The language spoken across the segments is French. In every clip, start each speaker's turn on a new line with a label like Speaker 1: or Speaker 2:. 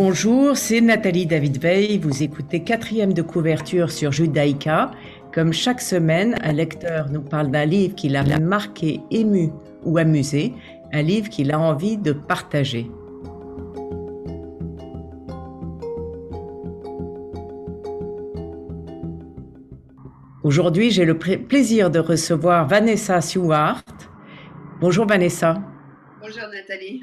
Speaker 1: Bonjour, c'est Nathalie David Veil. Vous écoutez quatrième de couverture sur Judaïka. Comme chaque semaine, un lecteur nous parle d'un livre qui l'a marqué, ému ou amusé, un livre qu'il a envie de partager. Aujourd'hui, j'ai le plaisir de recevoir Vanessa Stewart. Bonjour Vanessa.
Speaker 2: Bonjour Nathalie.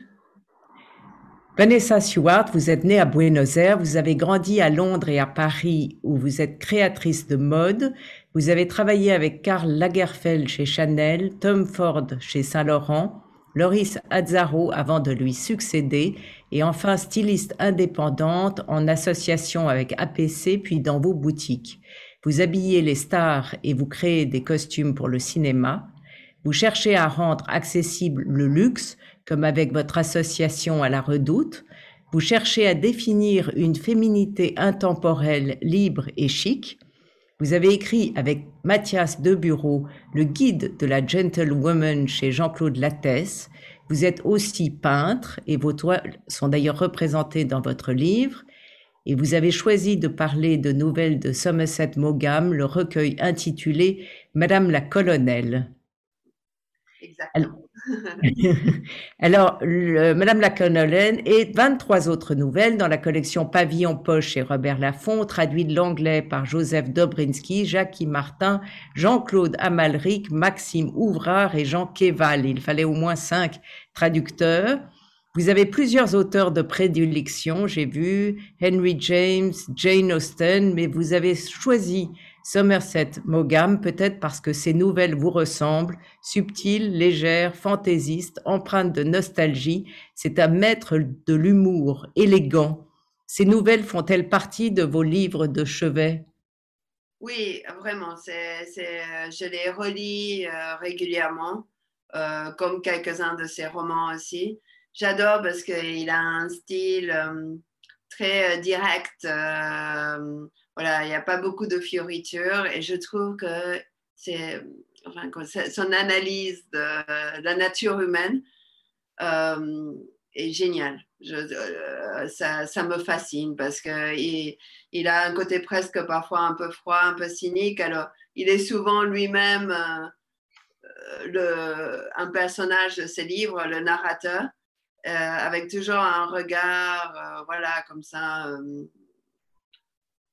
Speaker 1: Vanessa Stewart, vous êtes née à Buenos Aires, vous avez grandi à Londres et à Paris où vous êtes créatrice de mode. Vous avez travaillé avec Karl Lagerfeld chez Chanel, Tom Ford chez Saint-Laurent, Loris Azzaro avant de lui succéder et enfin styliste indépendante en association avec APC puis dans vos boutiques. Vous habillez les stars et vous créez des costumes pour le cinéma. Vous cherchez à rendre accessible le luxe comme avec votre association à la redoute, vous cherchez à définir une féminité intemporelle, libre et chic. Vous avez écrit avec Mathias Debureau le guide de la gentlewoman chez Jean-Claude Lattès. Vous êtes aussi peintre et vos toiles sont d'ailleurs représentées dans votre livre. Et vous avez choisi de parler de nouvelles de Somerset Maugham, le recueil intitulé Madame la colonelle.
Speaker 2: Exactement.
Speaker 1: Madame la Colonelle et 23 autres nouvelles dans la collection Pavillon Poche chez Robert Laffont, traduit de l'anglais par Joseph Dobrinski, Jacques Martin, Jean-Claude Amalric, Maxime Ouvrard et Jean Keval. Il fallait au moins cinq traducteurs. Vous avez plusieurs auteurs de prédilection, j'ai vu Henry James, Jane Austen, mais vous avez choisi Somerset Maugham, peut-être parce que ses nouvelles vous ressemblent, subtiles, légères, fantaisistes, empreintes de nostalgie. C'est un maître de l'humour, élégant. Ces nouvelles font-elles partie de vos livres de chevet?
Speaker 2: Oui, vraiment. C'est, je les relis euh, régulièrement, euh, comme quelques-uns de ses romans aussi. J'adore parce qu'il a un style euh, très direct voilà, il n'y a pas beaucoup de fioritures et je trouve que c'est son analyse de, la nature humaine euh, est géniale. Euh, ça, me fascine parce qu'il il a un côté presque parfois un peu froid, un peu cynique. Alors, il est souvent lui-même euh, un personnage de ses livres, le narrateur, avec toujours un regard, voilà, comme ça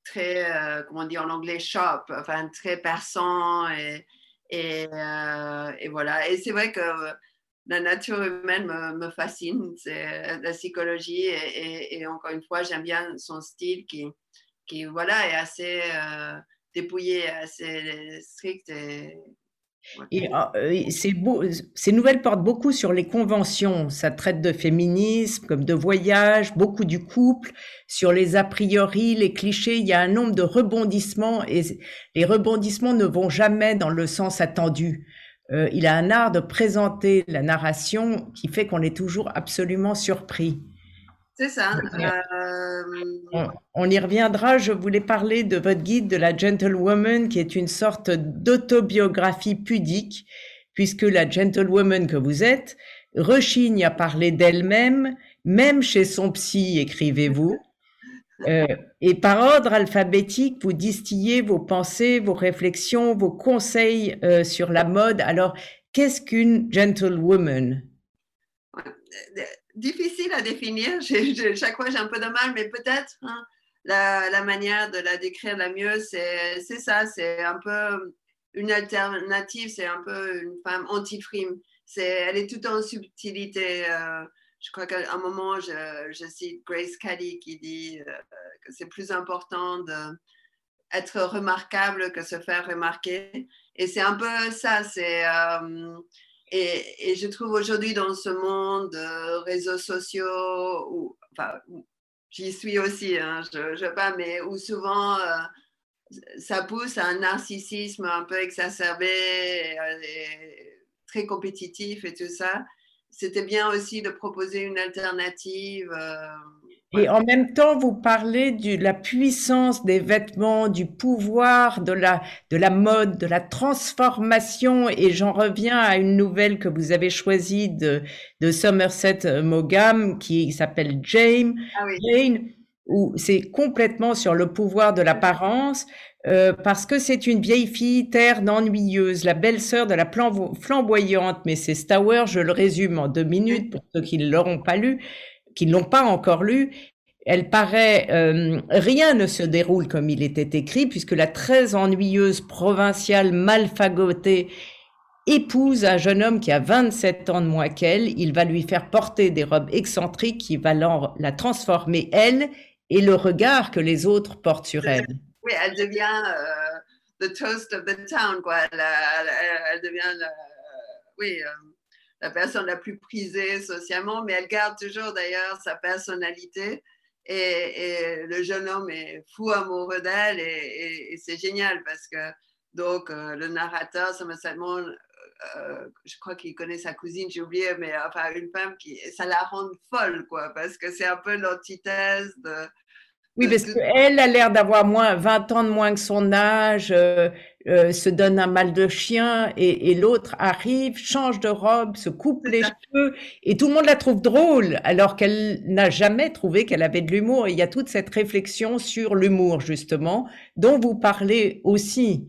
Speaker 2: très, euh, comment on dit en anglais, sharp, enfin très perçant et, euh, et voilà. Et c'est vrai que la nature humaine me, me fascine, c'est la psychologie et, encore une fois, j'aime bien son style qui, qui voilà, est assez euh, dépouillé, assez strict et,
Speaker 1: et euh, ces nouvelles portent beaucoup sur les conventions. Ça traite de féminisme, comme de voyage, beaucoup du couple, sur les a priori, les clichés. Il y a un nombre de rebondissements et les rebondissements ne vont jamais dans le sens attendu. Euh, il a un art de présenter la narration qui fait qu'on est toujours absolument surpris.
Speaker 2: C'est ça.
Speaker 1: Euh, on, y reviendra. Je voulais parler de votre guide de la gentlewoman, qui est une sorte d'autobiographie pudique, puisque la gentlewoman que vous êtes rechigne à parler d'elle-même, même chez son psy, écrivez-vous. Euh, et par ordre alphabétique, vous distillez vos pensées, vos réflexions, vos conseils euh, sur la mode. Alors, qu'est-ce qu'une gentlewoman?
Speaker 2: Difficile à définir. chaque fois, j'ai un peu de mal, mais peut-être hein, la, manière de la décrire la mieux, c'est ça. C'est un peu une alternative, c'est un peu une femme anti-frime. Elle est tout en subtilité. Euh, je crois qu'à un moment, je, cite Grace Kelly qui dit euh, que c'est plus important d'être remarquable que se faire remarquer. Et c'est un peu ça. C'est. Euh, et, je trouve aujourd'hui dans ce monde de réseaux sociaux, où, j'y suis aussi, hein, je, je pas, mais où souvent euh, ça pousse à un narcissisme un peu exacerbé, et, très compétitif et tout ça. C'était bien aussi de proposer une alternative. Euh,
Speaker 1: Et en même temps, vous parlez de la puissance des vêtements, du pouvoir de la, de la mode, de la transformation. Et j'en reviens à une nouvelle que vous avez choisie de, de Somerset Maugham qui s'appelle Jane.
Speaker 2: Ah oui.
Speaker 1: Jane, où c'est complètement sur le pouvoir de l'apparence. Euh, parce que c'est une vieille fille terne, ennuyeuse, la belle-sœur de la flamboyante, mais c'est Stower, je le résume en deux minutes pour ceux qui ne l'auront pas lu, qui l'ont pas encore lu. Elle paraît, euh, rien ne se déroule comme il était écrit, puisque la très ennuyeuse provinciale mal fagotée épouse un jeune homme qui a 27 ans de moins qu'elle. Il va lui faire porter des robes excentriques qui vont la transformer, elle, et le regard que les autres portent sur elle
Speaker 2: oui, elle devient euh, the toast of the town, quoi. Elle, devient, oui, euh, la personne la plus prisée socialement, mais elle garde toujours d'ailleurs sa personnalité. Et, le jeune homme est fou amoureux d'elle et, c'est génial parce que donc euh, le narrateur, Somerset euh, je crois qu'il connaît sa cousine, j'ai oublié, mais enfin une femme qui, ça la rend folle, quoi, parce que c'est un peu l'antithèse de,
Speaker 1: oui, parce qu'elle a l'air d'avoir moins 20 ans de moins que son âge, euh, euh, se donne un mal de chien, et, l'autre arrive, change de robe, se coupe les cheveux, et tout le monde la trouve drôle, alors qu'elle n'a jamais trouvé qu'elle avait de l'humour. il y a toute cette réflexion sur l'humour, justement, dont vous parlez aussi.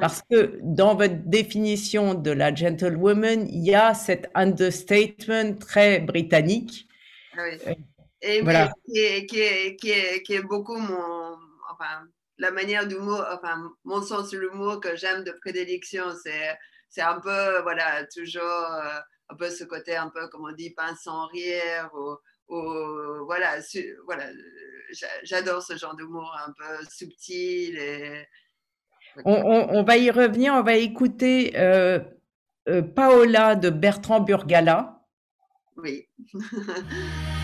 Speaker 1: Parce que dans votre définition de la gentlewoman, il y a cet understatement très britannique.
Speaker 2: Ah oui. Et voilà. qui, est, qui, est, qui, est, qui, est, beaucoup mon, enfin, la manière d'humour, enfin, mon sens de l'humour que j'aime de prédilection. C'est, c'est un peu, voilà, toujours euh, un peu ce côté un peu, comme on dit, pince sans rire, ou, ou voilà, voilà j'adore ce genre d'humour un peu subtil. Et...
Speaker 1: On, on, on, va y revenir, on va écouter euh, euh, Paola de Bertrand Burgala.
Speaker 2: Oui.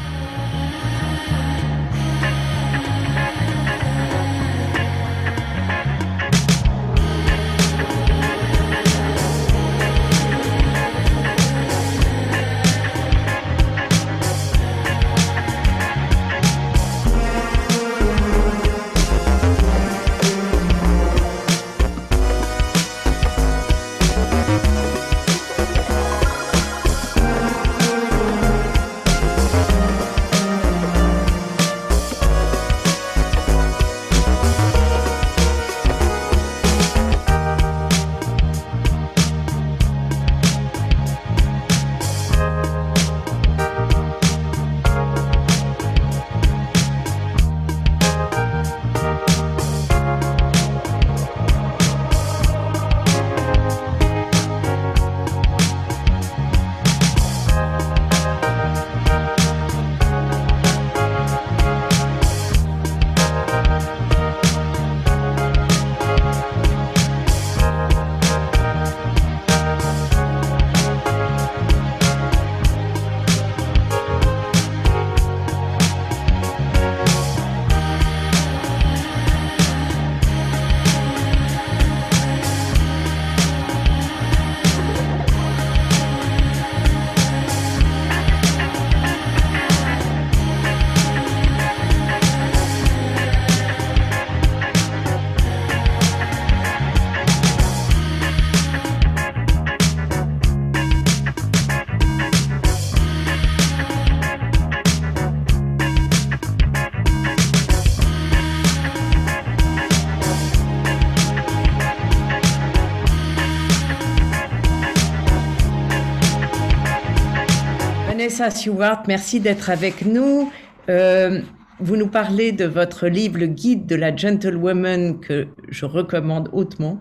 Speaker 1: Vanessa merci d'être avec nous. Euh, vous nous parlez de votre livre, le guide de la gentlewoman, que je recommande hautement,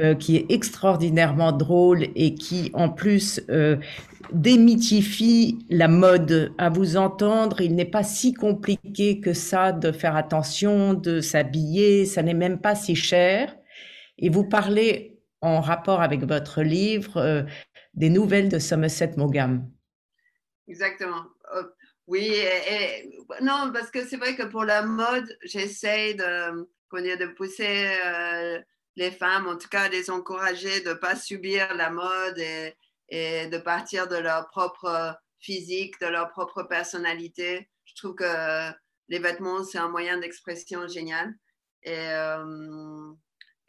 Speaker 1: euh, qui est extraordinairement drôle et qui, en plus, euh, démythifie la mode. À vous entendre, il n'est pas si compliqué que ça de faire attention, de s'habiller, ça n'est même pas si cher. Et vous parlez, en rapport avec votre livre, des nouvelles de Somerset Maugham.
Speaker 2: Exactement. Oui, non, parce que c'est vrai que pour la mode, j'essaie de, de pousser euh, les femmes, en tout cas, les encourager de ne pas subir la mode et, de partir de leur propre physique, de leur propre personnalité. Je trouve que les vêtements, c'est un moyen d'expression génial. Et, euh,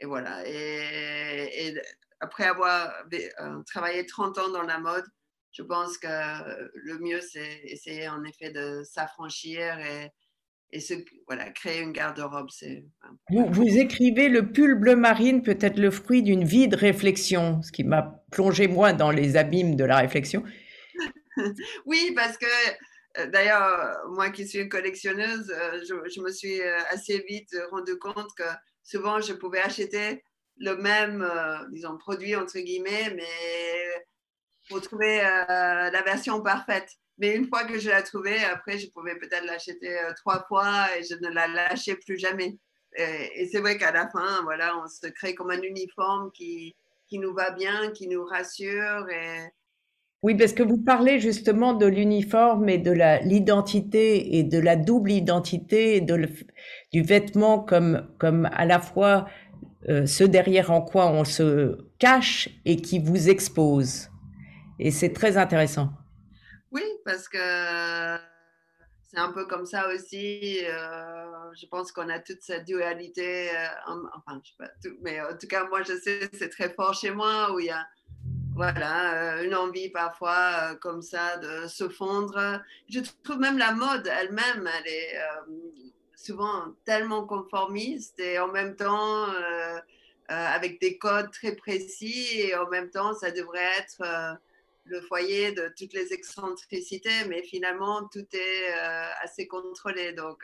Speaker 2: voilà. Et, après avoir euh, travaillé 30 ans dans la mode, je pense que le mieux, c'est essayer en effet de s'affranchir et, et se, voilà, créer une garde-robe.
Speaker 1: Vous, vous, écrivez le pull bleu marine peut être le fruit d'une vie de réflexion, ce qui m'a plongé moi dans les abîmes de la réflexion.
Speaker 2: oui, parce que euh, d'ailleurs, moi qui suis une collectionneuse, euh, je, me suis euh, assez vite rendu compte que souvent je pouvais acheter le même, disons, produit entre guillemets, mais pour trouver la version parfaite. Mais une fois que je l'ai trouvée, après, je pouvais peut-être l'acheter trois fois et je ne la lâchais plus jamais. Et, c'est vrai qu'à la fin, voilà, on se crée comme un uniforme qui, qui nous va bien, qui nous rassure
Speaker 1: oui, parce que vous parlez justement de l'uniforme et de l'identité et de la double identité de du vêtement comme, comme à la fois euh, ce derrière en quoi on se cache et qui vous expose. Et c'est très intéressant.
Speaker 2: Oui, parce que c'est un peu comme ça aussi. Euh, je pense qu'on a toute cette dualité. Euh, enfin, je sais pas tout, mais en tout cas, moi, je sais, c'est très fort chez moi où il y a voilà, euh, une envie parfois euh, comme ça de se fondre. Je trouve même la mode elle-même, elle est euh, souvent tellement conformiste et en même temps avec des codes très précis et en même temps ça devrait être le foyer de toutes les excentricités, mais finalement tout est assez contrôlé. Donc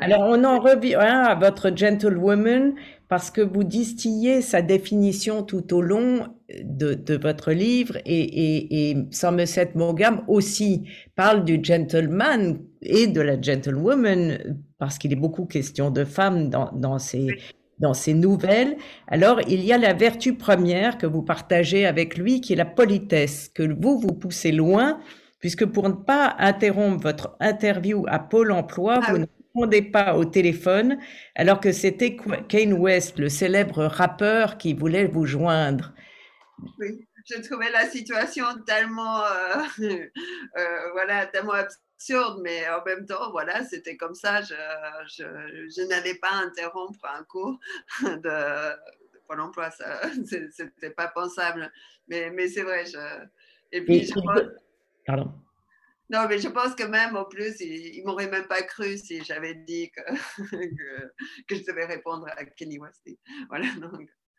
Speaker 1: alors, on en revient à votre gentlewoman parce que vous distillez sa définition tout au long de, votre livre et, et, et Somerset Maugham aussi parle du gentleman et de la gentlewoman parce qu'il est beaucoup question de femmes dans, dans ces, dans ces nouvelles. Alors, il y a la vertu première que vous partagez avec lui qui est la politesse, que vous, vous poussez loin puisque pour ne pas interrompre votre interview à Pôle emploi, ah vous répondez pas au téléphone, alors que c'était Kane West, le célèbre rappeur, qui voulait vous joindre.
Speaker 2: Oui, je trouvais la situation tellement, euh, euh, voilà, tellement absurde, mais en même temps, voilà, c'était comme ça. Je, je, je n'allais pas interrompre un cours de, de Pôle emploi, c'était pas pensable. Mais, mais c'est vrai. Je, et puis, je,
Speaker 1: Pardon.
Speaker 2: Non, mais je pense que même au plus, ils ne m'auraient même pas cru si j'avais dit que, que, je devais répondre à Kenny West. Voilà,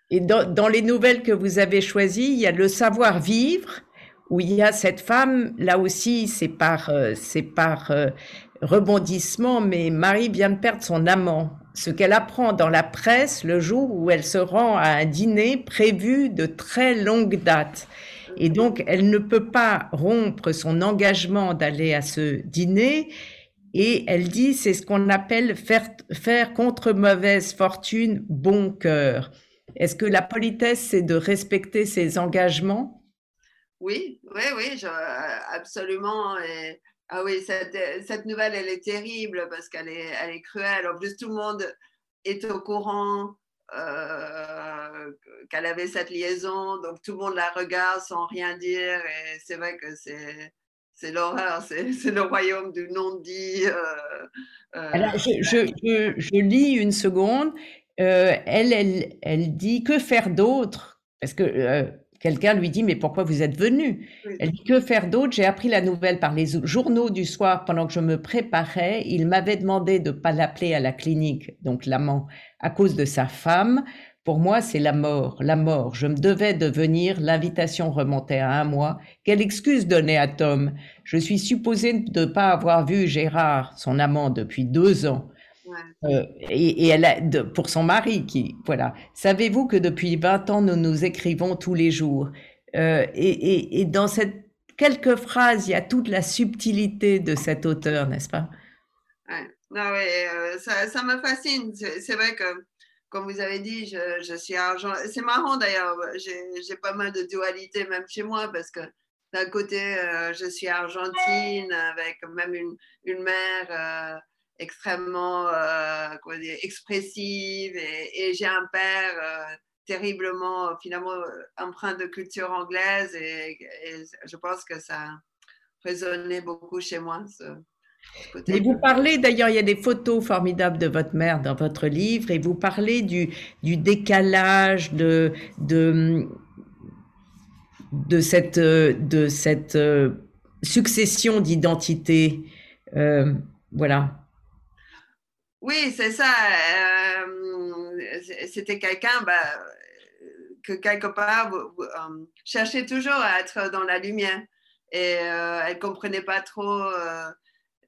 Speaker 1: Et dans, dans, les nouvelles que vous avez choisies, il y a Le savoir-vivre, où il y a cette femme, là aussi, c'est par, euh, par euh, rebondissement, mais Marie vient de perdre son amant. Ce qu'elle apprend dans la presse le jour où elle se rend à un dîner prévu de très longue date. Et donc, elle ne peut pas rompre son engagement d'aller à ce dîner. Et elle dit, c'est ce qu'on appelle faire, faire contre mauvaise fortune bon cœur. Est-ce que la politesse, c'est de respecter ses engagements?
Speaker 2: Oui, oui, oui, absolument. ah oui, cette, cette, nouvelle, elle est terrible parce qu'elle est, elle est cruelle. En plus, tout le monde est au courant euh, qu'elle avait cette liaison, donc tout le monde la regarde sans rien dire, et c'est vrai que c'est c'est l'horreur, c'est le royaume du non-dit. Euh,
Speaker 1: euh. je, je, je, lis une seconde. elle, elle, elle dit que faire d'autre? Parce que quelqu'un lui dit mais pourquoi vous êtes venu? Elle dit que faire d'autre? J'ai appris la nouvelle par les journaux du soir pendant que je me préparais. Il m'avait demandé de pas l'appeler à la clinique, donc l'amant, à cause de sa femme. Pour moi, c'est la mort, la mort. Je me devais de venir. L'invitation remontait à un mois. Quelle excuse donner à Tom? Je suis supposée de ne pas avoir vu Gérard, son amant, depuis deux ans. Euh, et, elle a, pour son mari, qui, voilà. Savez-vous que depuis 20 ans, nous nous écrivons tous les jours? Euh, et, et, dans cette quelques phrases, il y a toute la subtilité de cet auteur, n'est-ce pas?
Speaker 2: Non, ouais, euh, ça, ça, me fascine. C'est vrai que, comme vous avez dit, je, je suis argent. C'est marrant d'ailleurs, j'ai pas mal de dualité même chez moi parce que d'un côté, euh, je suis argentine avec même une, une mère euh, extrêmement dire, expressive et, j'ai un père terriblement finalement empreint de culture anglaise et, je pense que ça résonnait beaucoup chez moi. Ce,
Speaker 1: Et vous parlez, d'ailleurs, il y a des photos formidables de votre mère dans votre livre, et vous parlez du, du décalage, de, de, de cette, de cette euh, succession d'identités. Euh, voilà.
Speaker 2: Oui, c'est ça. Euh, c'était quelqu'un bah, que quelque part cherchait toujours à être dans la lumière. Et elle ne comprenait pas trop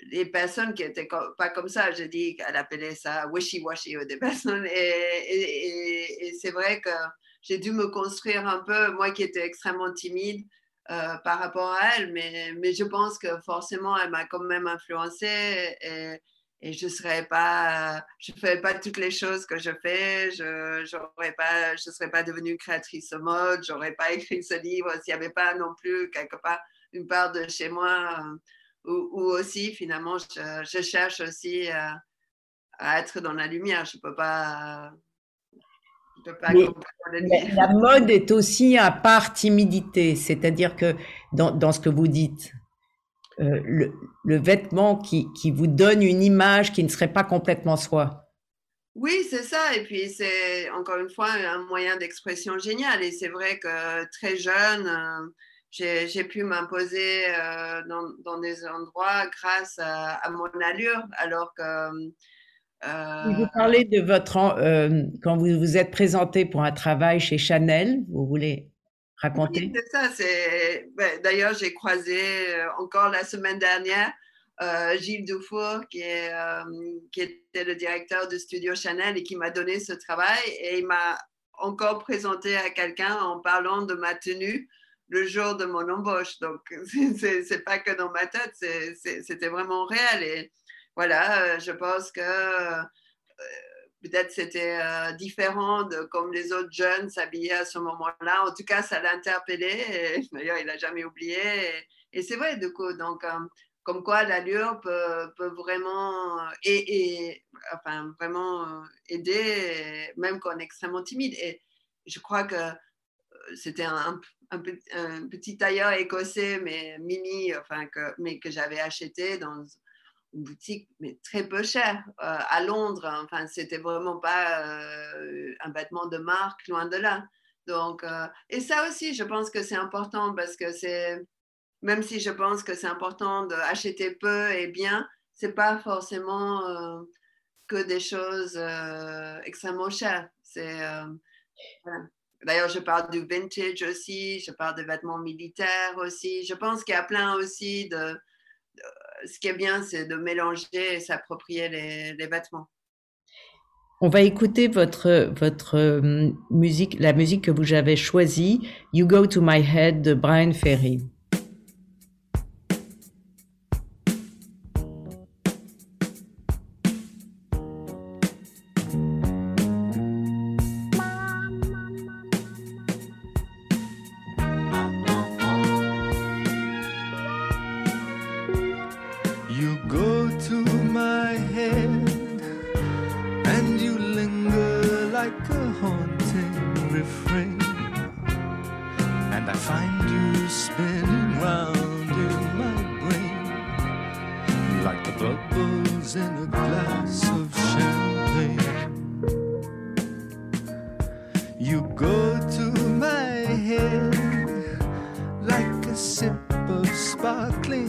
Speaker 2: les personnes qui étaient pas comme ça. Je dis qu'elle appelait ça wishy-washy des personnes. Et, c'est vrai que j'ai dû me construire un peu, moi qui étais extrêmement timide euh, par rapport à elle, mais, je pense que forcément, elle m'a quand même influencée et je serais pas, je ferais pas toutes les choses que je fais, je j'aurais pas, je serais pas devenue créatrice de mode, j'aurais pas écrit ce livre s'il n'y avait pas non plus quelque part une part de chez moi. Euh, ou, aussi finalement je, cherche aussi à, être dans la lumière. Je peux pas.
Speaker 1: peux pas la mode est aussi à part timidité, c'est-à-dire que dans, dans, ce que vous dites, euh, le, le, vêtement qui, qui, vous donne une image qui ne serait pas complètement soi.
Speaker 2: Oui, c'est ça. Et puis, c'est encore une fois un moyen d'expression génial. Et c'est vrai que très jeune, euh, j'ai pu m'imposer euh, dans, des endroits grâce à, mon allure, alors que...
Speaker 1: Euh, vous parlez de votre... Euh, quand vous vous êtes présenté pour un travail chez Chanel, vous voulez raconter?
Speaker 2: oui, c'est ça. Ben, D'ailleurs, j'ai croisé encore la semaine dernière Gilles Dufour, qui, est, qui était le directeur du studio Chanel et qui m'a donné ce travail. Et il m'a encore présenté à quelqu'un en parlant de ma tenue le jour de mon embauche. Donc, c'est pas que dans ma tête, c'était vraiment réel. Et voilà, euh, je pense que euh, peut-être c'était euh, différent de comme les autres jeunes s'habillaient à ce moment-là. En tout cas, ça l'a interpellé. D'ailleurs, il n'a jamais oublié. Et, c'est vrai, du coup, donc, comme quoi l'allure peut, vraiment, et, enfin, vraiment aider, même quand on est extrêmement timide. Et je crois que c'était un, un, petit tailleur écossais, mais mini, enfin, que, mais que j'avais acheté dans une boutique, mais très peu cher, euh, à Londres. Enfin, c'était vraiment pas euh, un vêtement de marque, loin de là. Donc, euh, et ça aussi, je pense que c'est important parce que c'est, même si je pense que c'est important d'acheter peu et bien, c'est pas forcément que des choses extrêmement chères. C'est. D'ailleurs, je parle du vintage aussi, je parle des vêtements militaires aussi. Je pense qu'il y a plein aussi de, Ce qui est bien, c'est de mélanger et s'approprier les, les, vêtements.
Speaker 1: On va écouter votre, votre euh, musique, la musique que vous avez choisie, You Go to My Head de Brian Ferry.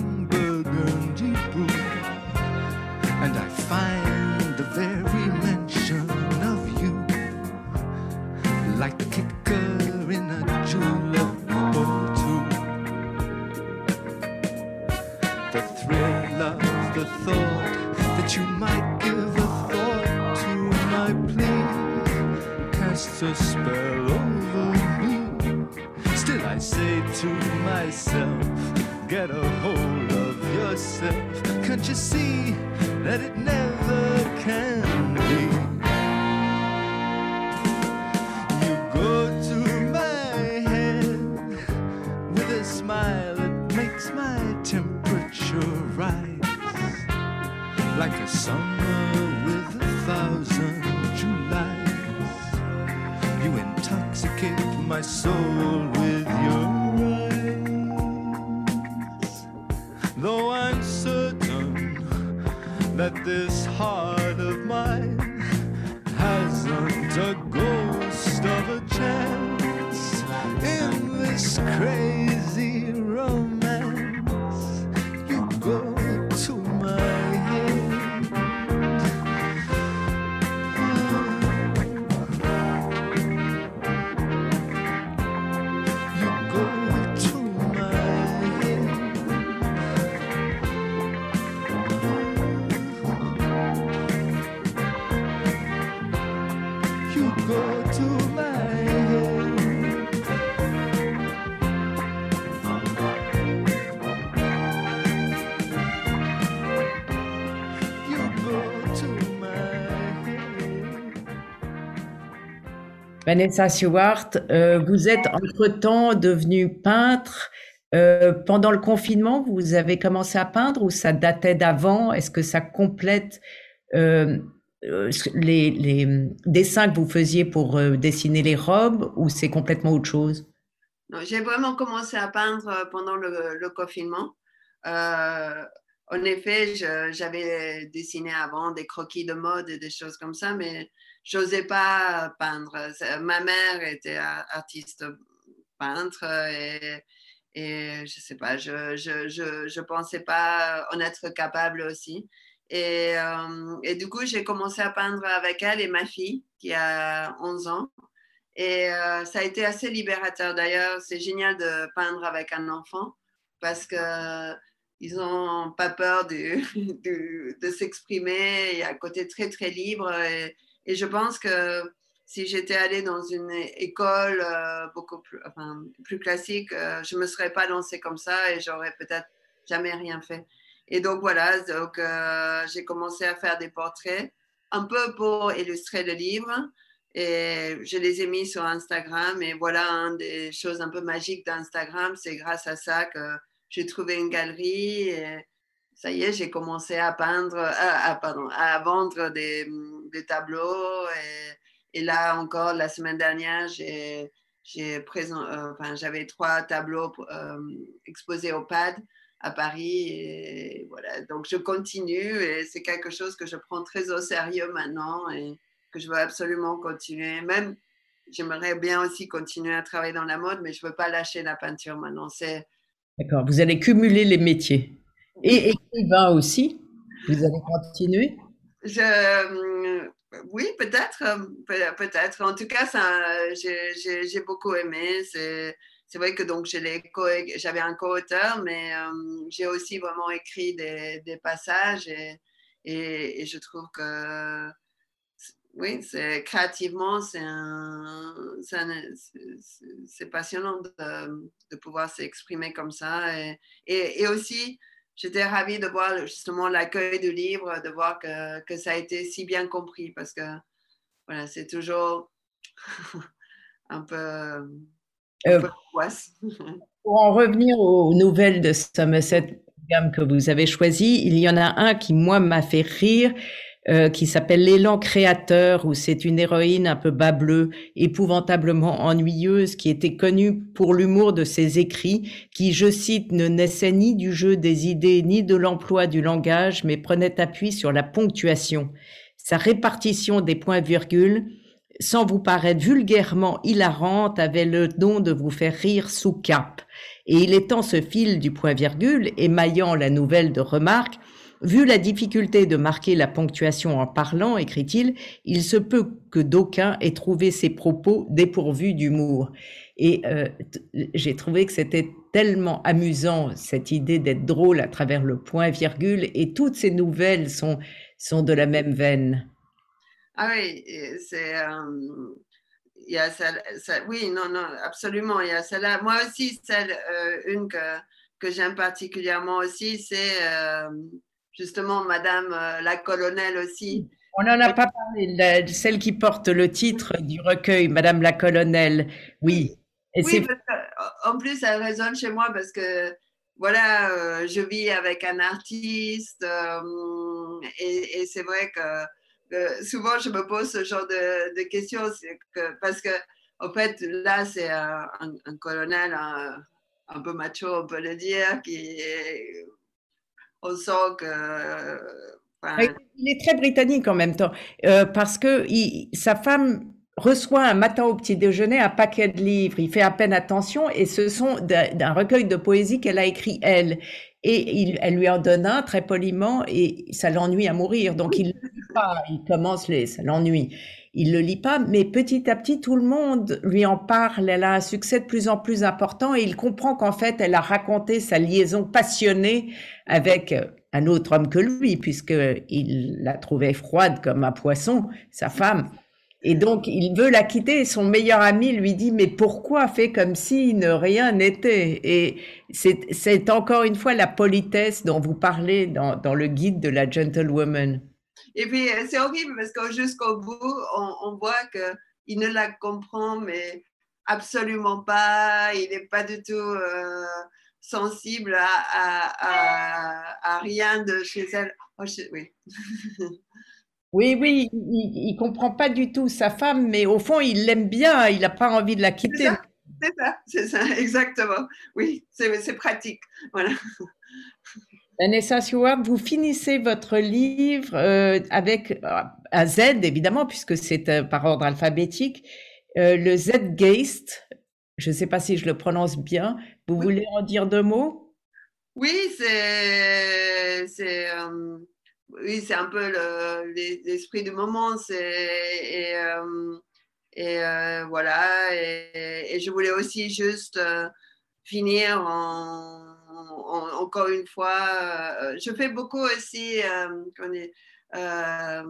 Speaker 3: burgundy brew, and I find the very mention of you like the kicker in a julep or two. The thrill of the thought that you might give a thought to my plea casts a spell over me. Still, I say to myself get a hold of yourself. Can't you see that it never can be? You go to my head with a smile that makes my temperature rise like a summer with a thousand Julys. You intoxicate my soul. Heart
Speaker 1: Vanessa Stewart, euh, vous êtes entre-temps devenue peintre. Euh, pendant le confinement, vous avez commencé à peindre ou ça datait d'avant? Est-ce que ça complète euh, les, dessins que vous faisiez pour dessiner les robes ou c'est complètement autre chose?
Speaker 2: J'ai vraiment commencé à peindre pendant le, le confinement. En effet, j'avais dessiné avant des croquis de mode et des choses comme ça, mais j'osais pas peindre. Ma mère était artiste peintre et, et je sais pas, je, je, je, je pensais pas en être capable aussi. Et, euh, du coup, j'ai commencé à peindre avec elle et ma fille qui a 11 ans. Et euh, ça a été assez libérateur. D'ailleurs, c'est génial de peindre avec un enfant parce que ils n'ont pas peur de, de, de s'exprimer. Il y a un côté très, très libre. Et je pense que si j'étais allée dans une école euh, beaucoup plus, classique, euh, je ne me serais pas lancée comme ça et j'aurais peut-être jamais rien fait. Et donc voilà, donc, euh, j'ai commencé à faire des portraits, un peu pour illustrer le livre. Et je les ai mis sur Instagram. Et voilà, une des choses un peu magiques d'Instagram, c'est grâce à ça que j'ai trouvé une galerie. Et ça y est, j'ai commencé à peindre, pardon, à vendre des, des tableaux. Et, et là encore, la semaine dernière, j'ai, j'ai présent, euh, enfin, j'avais trois tableaux euh, exposés au PAD à Paris. Et voilà, donc je continue et c'est quelque chose que je prends très au sérieux maintenant et que je veux absolument continuer. Même, j'aimerais bien aussi continuer à travailler dans la mode, mais je ne veux pas lâcher la peinture maintenant. C'est,
Speaker 1: D'accord, vous allez cumuler les métiers. Et écrivain aussi, vous allez continuer
Speaker 2: je, euh, oui, peut-être, euh, peut- peut-être. En tout cas, j'ai, beaucoup aimé. C'est, vrai que donc j'ai co- j'avais un co-auteur, mais euh, j'ai aussi vraiment écrit des, passages et, je trouve que oui, c'est créativement, c'est passionnant de, pouvoir s'exprimer comme ça. Et aussi, j'étais ravie de voir justement l'accueil du livre, de voir que, que ça a été si bien compris parce que voilà, c'est toujours un peu, un
Speaker 1: Euh,
Speaker 2: peu.
Speaker 1: Pour en revenir aux nouvelles de Somerset que vous avez choisies, il y en a un qui, moi, m'a fait rire, euh, qui s'appelle L'élan créateur, où c'est une héroïne un peu bas bleu, épouvantablement ennuyeuse, qui était connue pour l'humour de ses écrits, qui, je cite, ne naissait ni du jeu des idées ni de l'emploi du langage, mais prenait appui sur la ponctuation. Sa répartition des points-virgules, sans vous paraître vulgairement hilarante, avait le don de vous faire rire sous cap. Et il étend ce fil du point-virgule, émaillant la nouvelle de remarques, Vu la difficulté de marquer la ponctuation en parlant, écrit-il, il se peut que d'aucuns aient trouvé ses propos dépourvus d'humour. Et euh, j'ai trouvé que c'était tellement amusant, cette idée d'être drôle à travers le point-virgule, et toutes ces nouvelles sont, sont de la même veine.
Speaker 2: Ah oui, c'est. euh, oui, non, non, absolument. Il y a celle-là. Moi aussi, celle, euh, une que, que j'aime particulièrement aussi, c'est euh, justement Madame euh, la colonelle aussi.
Speaker 1: On n'en a pas parlé, la- celle qui porte le titre du recueil, Madame la colonelle. Oui. Et
Speaker 2: Oui, que, en plus, elle résonne chez moi parce que, voilà, euh, je vis avec un artiste euh, et, et c'est vrai que, souvent je me pose ce genre de, de questions que, parce que, en fait, là, c'est un, un- un colonel un, un peu macho, on peut le dire, qui est- que Enfin,
Speaker 1: Il est très britannique en même temps, euh, parce que sa femme reçoit un matin au petit déjeuner un paquet de livres. Il fait à peine attention et ce sont d'un recueil de poésie qu'elle a écrit elle. Et elle lui en donne un très poliment et ça l'ennuie à mourir. Donc il lit pas. Il commence les, ça l'ennuie. Il le lit pas, mais petit à petit tout le monde lui en parle. Elle a un succès de plus en plus important et il comprend qu'en fait elle a raconté sa liaison passionnée avec euh, un autre homme que lui, puisqu'il la trouvait froide comme un poisson, sa femme. Et donc, il veut la quitter son meilleur ami lui dit, mais pourquoi fait comme si ne rien n'était? Et c'est, encore une fois la politesse dont vous parlez dans le guide de la gentlewoman.
Speaker 2: Et puis, euh, c'est horrible parce que jusqu'au bout, on, on voit qu'il ne la comprend, mais absolument pas. Il n'est pas du tout euh, sensible à, à, à, à rien de chez elle. Oh, je- oui.
Speaker 1: Oui, oui, il, il comprend pas du tout sa femme, mais au fond, il l'aime bien, il n'a pas envie de la quitter.
Speaker 2: c'est ça, c'est ça, exactement. Oui, c'est pratique. Voilà.
Speaker 1: Vanessa Stewart, vous finissez votre livre euh, avec euh, un Z, évidemment, puisque c'est euh, par ordre alphabétique, euh, le Z-Geist. Je ne sais pas si je le prononce bien. Vous
Speaker 2: Oui.
Speaker 1: voulez en dire deux mots?
Speaker 2: Oui, c'est c'est euh, oui, c'est un peu le- l'es- l'esprit du moment. C'est et, euh, euh, voilà. Et, et je voulais aussi juste euh, finir en, en- encore une fois. euh, je fais beaucoup aussi. euh, euh,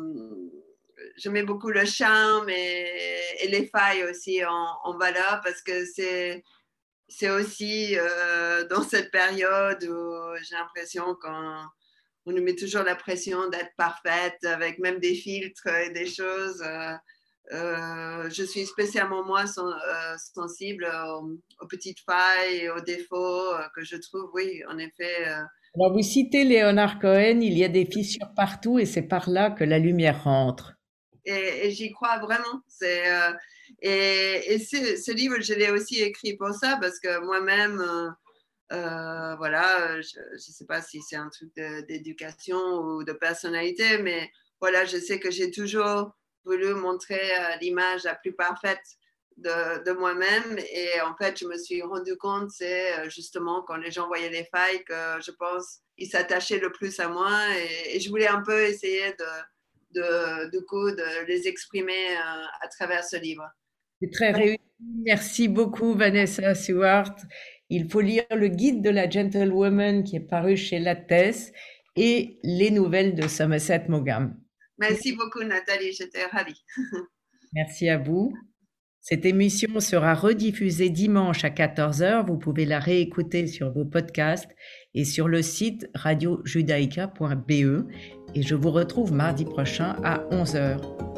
Speaker 2: je mets beaucoup le charme et, les failles aussi en, valeur parce que c'est aussi dans cette période où j'ai l'impression qu'on on nous met toujours la pression d'être parfaite avec même des filtres et des choses. Euh, je suis spécialement moi sen- euh, sensible aux, aux petites failles et aux défauts euh, que je trouve, oui, en effet.
Speaker 1: Alors, vous citez Léonard Cohen, il y a des fissures partout et c'est par là que la lumière rentre.
Speaker 2: et, et j'y crois vraiment. C'est, et et ce, livre, je l'ai aussi écrit pour ça parce que moi-même, voilà, je ne sais pas si c'est un truc d'éducation ou de personnalité, mais voilà, je sais que j'ai toujours voulu montrer euh, l'image la plus parfaite de, moi-même. Et en fait, je me suis rendu compte, c'est euh, justement quand les gens voyaient les failles que je pense ils s'attachaient le plus à moi. Et, je voulais un peu essayer de, de, du coup, les exprimer euh, à travers ce livre.
Speaker 1: C'est très réussi. Merci beaucoup, Vanessa Stewart. Il faut lire le guide de la gentlewoman qui est paru chez Lattès et les nouvelles de Somerset Maugham.
Speaker 2: Merci beaucoup, Nathalie. J'étais ravie.
Speaker 1: Merci à vous. Cette émission sera rediffusée dimanche à 14h. Vous pouvez la réécouter sur vos podcasts et sur le site radiojudaïca.be. Et je vous retrouve mardi prochain à 11h.